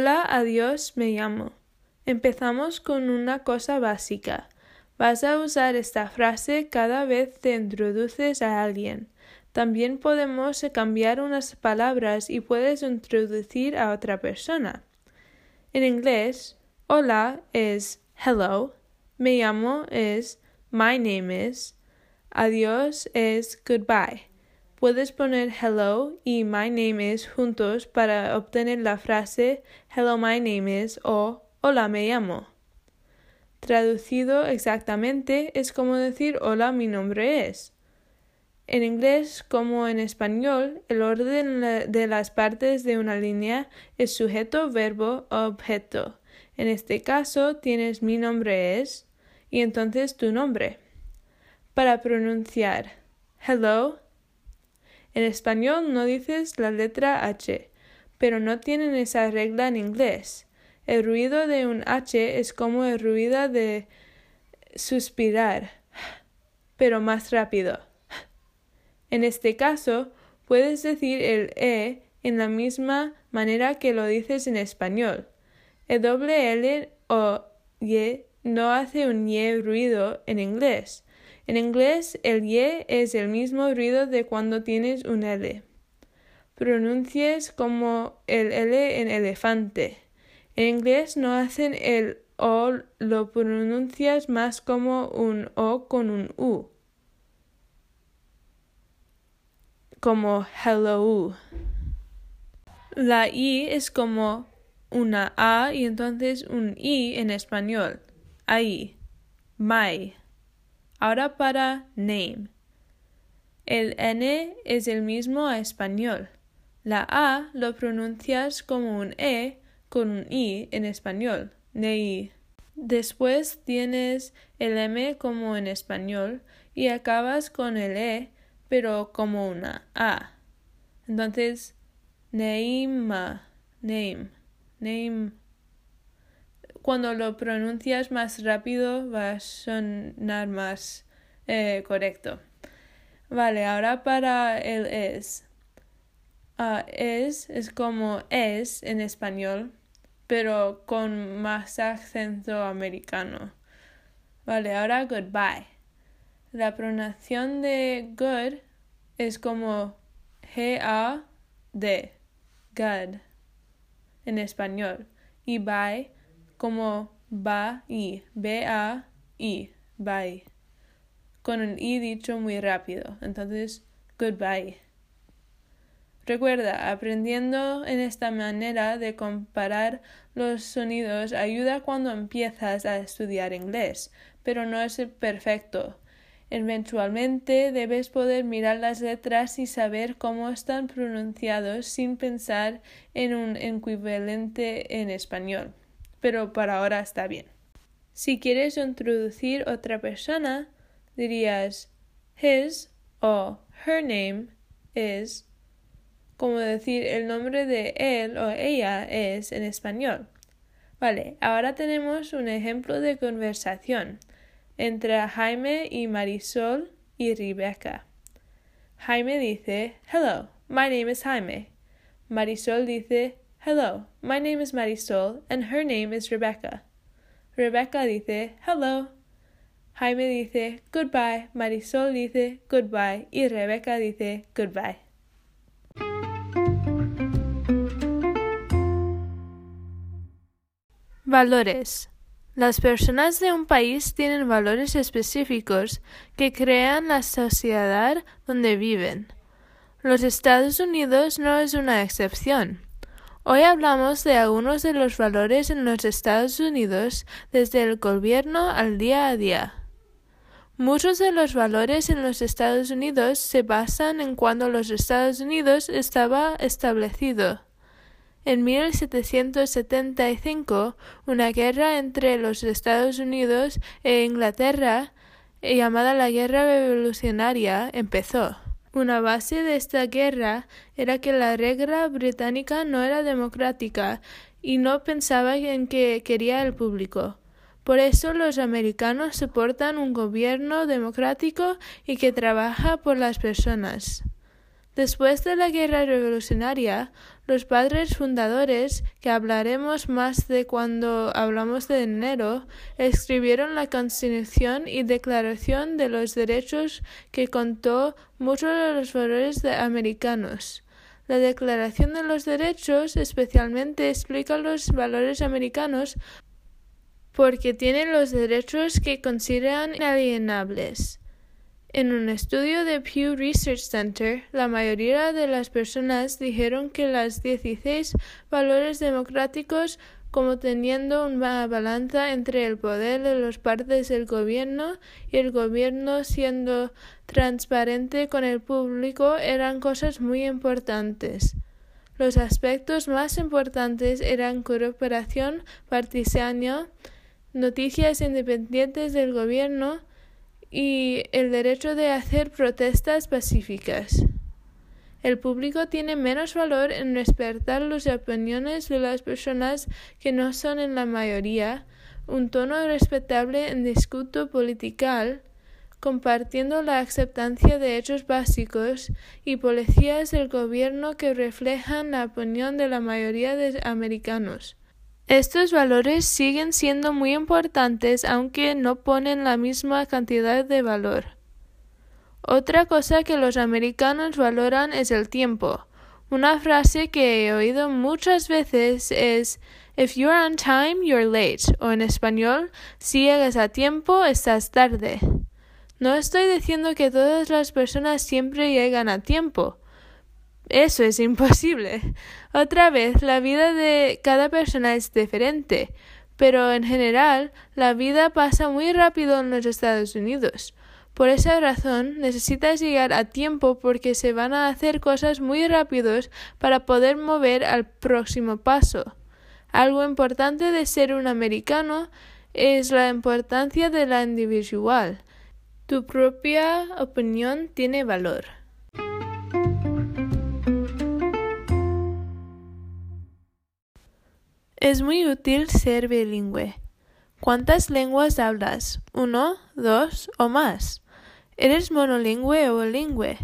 Hola, adiós, me llamo. Empezamos con una cosa básica. Vas a usar esta frase cada vez te introduces a alguien. También podemos cambiar unas palabras y puedes introducir a otra persona. En inglés, hola es hello, me llamo es my name is, adiós es goodbye. Puedes poner hello y my name is juntos para obtener la frase hello my name is o hola me llamo. Traducido exactamente es como decir hola mi nombre es. En inglés como en español, el orden de las partes de una línea es sujeto, verbo, objeto. En este caso tienes mi nombre es y entonces tu nombre. Para pronunciar hello, en español no dices la letra H, pero no tienen esa regla en inglés. El ruido de un H es como el ruido de suspirar, pero más rápido. En este caso, puedes decir el E en la misma manera que lo dices en español. El doble L o Y no hace un Y ruido en inglés. En inglés, el Y es el mismo ruido de cuando tienes un L. Pronuncies como el L en elefante. En inglés no hacen el O, lo pronuncias más como un O con un U. Como hello. La I es como una A y entonces un I en español. Ahí. My. Ahora para name. El N es el mismo a español. La A lo pronuncias como un E con un i en español, nei. Después tienes el m como en español y acabas con el e, pero como una a. Entonces, neima, name, name. Cuando lo pronuncias más rápido va a sonar más eh, correcto. Vale, ahora para el es. Uh, es es como es en español, pero con más acento americano. Vale, ahora goodbye. La pronunciación de good es como G-A-D, good, en español, y bye como ba-i, B-A-I, bye, con un i dicho muy rápido. Entonces, goodbye. Recuerda, aprendiendo en esta manera de comparar los sonidos ayuda cuando empiezas a estudiar inglés, pero no es perfecto. Eventualmente debes poder mirar las letras y saber cómo están pronunciados sin pensar en un equivalente en español. Pero para ahora está bien. Si quieres introducir otra persona, dirías his o her name is como decir el nombre de él o ella es en español. Vale, ahora tenemos un ejemplo de conversación entre Jaime y Marisol y Rebecca. Jaime dice, Hello, my name is Jaime. Marisol dice, Hello, my name is Marisol and her name is Rebecca. Rebecca dice, Hello. Jaime dice, Goodbye. Marisol dice, Goodbye. Y Rebecca dice, Goodbye. Valores. Las personas de un país tienen valores específicos que crean la sociedad donde viven. Los Estados Unidos no es una excepción. Hoy hablamos de algunos de los valores en los Estados Unidos desde el gobierno al día a día. Muchos de los valores en los Estados Unidos se basan en cuando los Estados Unidos estaba establecido. En 1775, una guerra entre los Estados Unidos e Inglaterra, llamada la Guerra Revolucionaria, empezó. Una base de esta guerra era que la regla británica no era democrática y no pensaba en que quería el público. Por eso los americanos soportan un gobierno democrático y que trabaja por las personas. Después de la Guerra Revolucionaria, los padres fundadores, que hablaremos más de cuando hablamos de enero, escribieron la Constitución y Declaración de los Derechos que contó muchos de los valores de americanos. La Declaración de los Derechos especialmente explica los valores americanos porque tienen los derechos que consideran inalienables. En un estudio de Pew Research Center, la mayoría de las personas dijeron que las 16 valores democráticos como teniendo una balanza entre el poder de los partes del gobierno y el gobierno siendo transparente con el público eran cosas muy importantes. Los aspectos más importantes eran cooperación partisana, noticias independientes del gobierno, y el derecho de hacer protestas pacíficas. El público tiene menos valor en respetar las opiniones de las personas que no son en la mayoría, un tono respetable en discuto political, compartiendo la aceptancia de hechos básicos y policías del gobierno que reflejan la opinión de la mayoría de americanos. Estos valores siguen siendo muy importantes aunque no ponen la misma cantidad de valor. Otra cosa que los americanos valoran es el tiempo. Una frase que he oído muchas veces es If you're on time, you're late, o en español, si llegas a tiempo, estás tarde. No estoy diciendo que todas las personas siempre llegan a tiempo, eso es imposible. Otra vez, la vida de cada persona es diferente, pero en general la vida pasa muy rápido en los Estados Unidos. Por esa razón necesitas llegar a tiempo porque se van a hacer cosas muy rápidos para poder mover al próximo paso. Algo importante de ser un americano es la importancia de la individual. Tu propia opinión tiene valor. Es muy útil ser bilingüe. ¿Cuántas lenguas hablas? ¿Uno, dos o más? ¿Eres monolingüe o bilingüe?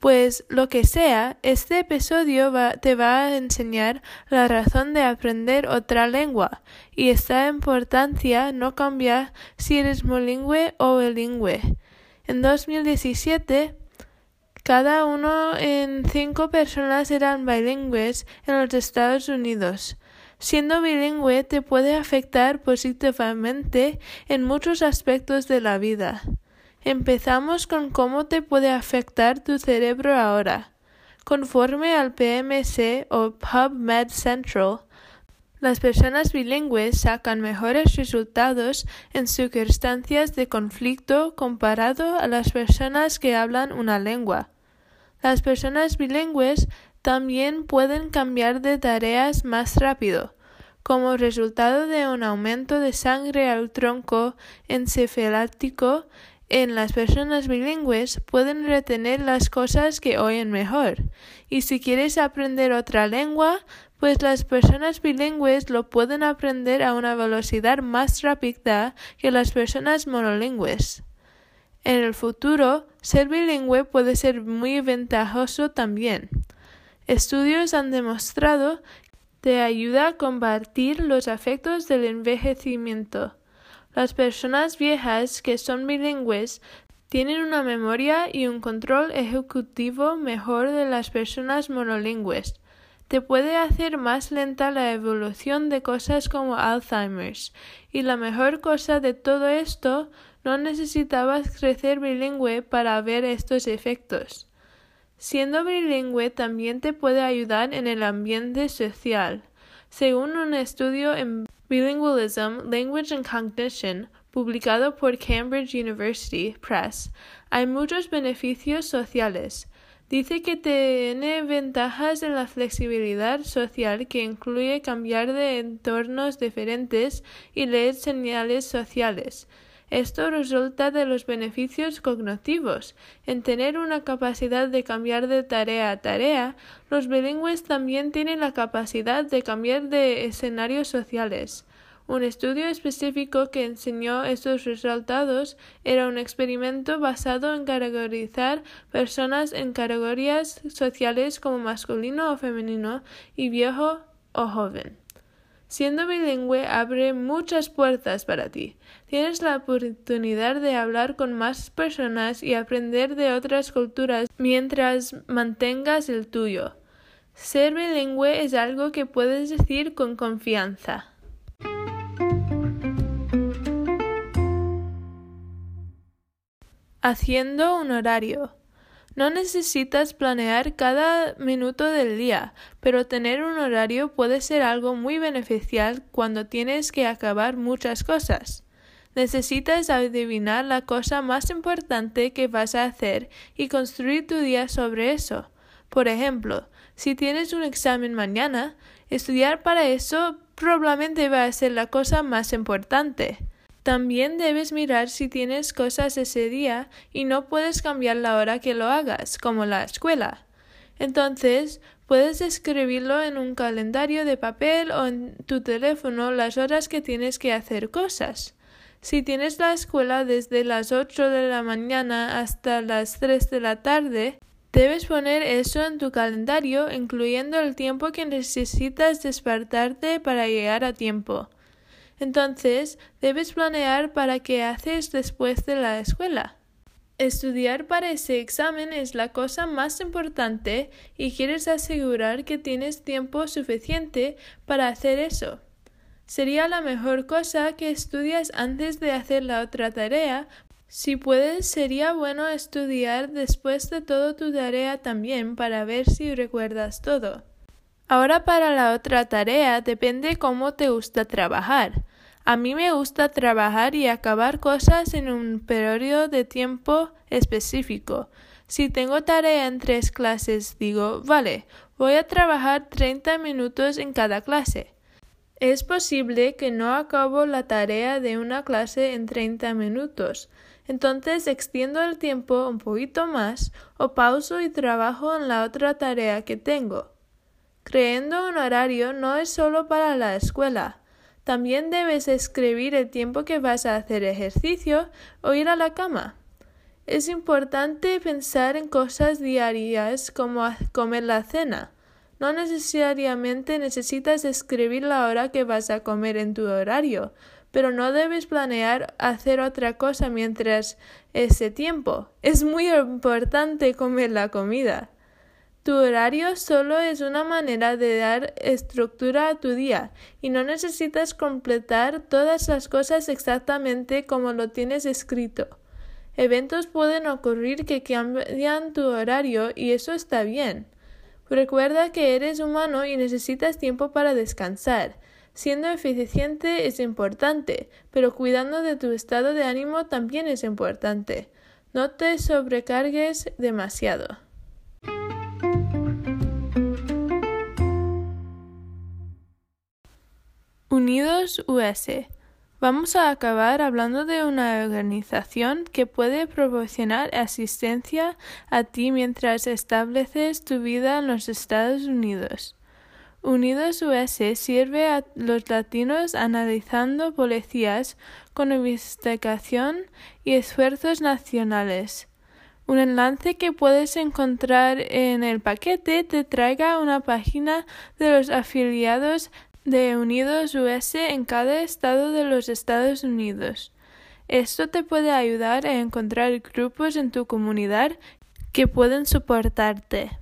Pues lo que sea, este episodio te va a enseñar la razón de aprender otra lengua y esta importancia no cambia si eres monolingüe o bilingüe. En 2017, cada uno en cinco personas eran bilingües en los Estados Unidos. Siendo bilingüe te puede afectar positivamente en muchos aspectos de la vida. Empezamos con cómo te puede afectar tu cerebro ahora. Conforme al PMC o PubMed Central, las personas bilingües sacan mejores resultados en circunstancias de conflicto comparado a las personas que hablan una lengua. Las personas bilingües también pueden cambiar de tareas más rápido, como resultado de un aumento de sangre al tronco encefálico en las personas bilingües pueden retener las cosas que oyen mejor. Y si quieres aprender otra lengua, pues las personas bilingües lo pueden aprender a una velocidad más rápida que las personas monolingües. En el futuro, ser bilingüe puede ser muy ventajoso también. Estudios han demostrado que ayuda a combatir los efectos del envejecimiento. Las personas viejas que son bilingües tienen una memoria y un control ejecutivo mejor de las personas monolingües. Te puede hacer más lenta la evolución de cosas como Alzheimer's. Y la mejor cosa de todo esto, no necesitabas crecer bilingüe para ver estos efectos. Siendo bilingüe también te puede ayudar en el ambiente social. Según un estudio en Bilingualism, Language and Cognition, publicado por Cambridge University Press, hay muchos beneficios sociales. Dice que tiene ventajas en la flexibilidad social que incluye cambiar de entornos diferentes y leer señales sociales. Esto resulta de los beneficios cognitivos. En tener una capacidad de cambiar de tarea a tarea, los bilingües también tienen la capacidad de cambiar de escenarios sociales. Un estudio específico que enseñó estos resultados era un experimento basado en categorizar personas en categorías sociales como masculino o femenino y viejo o joven. Siendo bilingüe abre muchas puertas para ti. Tienes la oportunidad de hablar con más personas y aprender de otras culturas mientras mantengas el tuyo. Ser bilingüe es algo que puedes decir con confianza. Haciendo un horario. No necesitas planear cada minuto del día, pero tener un horario puede ser algo muy beneficial cuando tienes que acabar muchas cosas. Necesitas adivinar la cosa más importante que vas a hacer y construir tu día sobre eso. Por ejemplo, si tienes un examen mañana, estudiar para eso probablemente va a ser la cosa más importante. También debes mirar si tienes cosas ese día y no puedes cambiar la hora que lo hagas, como la escuela. Entonces, puedes escribirlo en un calendario de papel o en tu teléfono las horas que tienes que hacer cosas. Si tienes la escuela desde las 8 de la mañana hasta las 3 de la tarde, debes poner eso en tu calendario, incluyendo el tiempo que necesitas despertarte para llegar a tiempo. Entonces, debes planear para qué haces después de la escuela. Estudiar para ese examen es la cosa más importante y quieres asegurar que tienes tiempo suficiente para hacer eso. Sería la mejor cosa que estudias antes de hacer la otra tarea. Si puedes, sería bueno estudiar después de todo tu tarea también para ver si recuerdas todo. Ahora para la otra tarea depende cómo te gusta trabajar. A mí me gusta trabajar y acabar cosas en un periodo de tiempo específico. Si tengo tarea en tres clases, digo, vale, voy a trabajar 30 minutos en cada clase. Es posible que no acabo la tarea de una clase en 30 minutos. Entonces extiendo el tiempo un poquito más o pauso y trabajo en la otra tarea que tengo. Creando un horario no es solo para la escuela. También debes escribir el tiempo que vas a hacer ejercicio o ir a la cama. Es importante pensar en cosas diarias como comer la cena. No necesariamente necesitas escribir la hora que vas a comer en tu horario, pero no debes planear hacer otra cosa mientras ese tiempo. Es muy importante comer la comida. Tu horario solo es una manera de dar estructura a tu día y no necesitas completar todas las cosas exactamente como lo tienes escrito. Eventos pueden ocurrir que cambian tu horario y eso está bien. Recuerda que eres humano y necesitas tiempo para descansar. Siendo eficiente es importante, pero cuidando de tu estado de ánimo también es importante. No te sobrecargues demasiado. Unidos US. Vamos a acabar hablando de una organización que puede proporcionar asistencia a ti mientras estableces tu vida en los Estados Unidos. Unidos US sirve a los latinos analizando policías con investigación y esfuerzos nacionales. Un enlace que puedes encontrar en el paquete te traiga una página de los afiliados de Unidos US en cada estado de los Estados Unidos. Esto te puede ayudar a encontrar grupos en tu comunidad que pueden soportarte.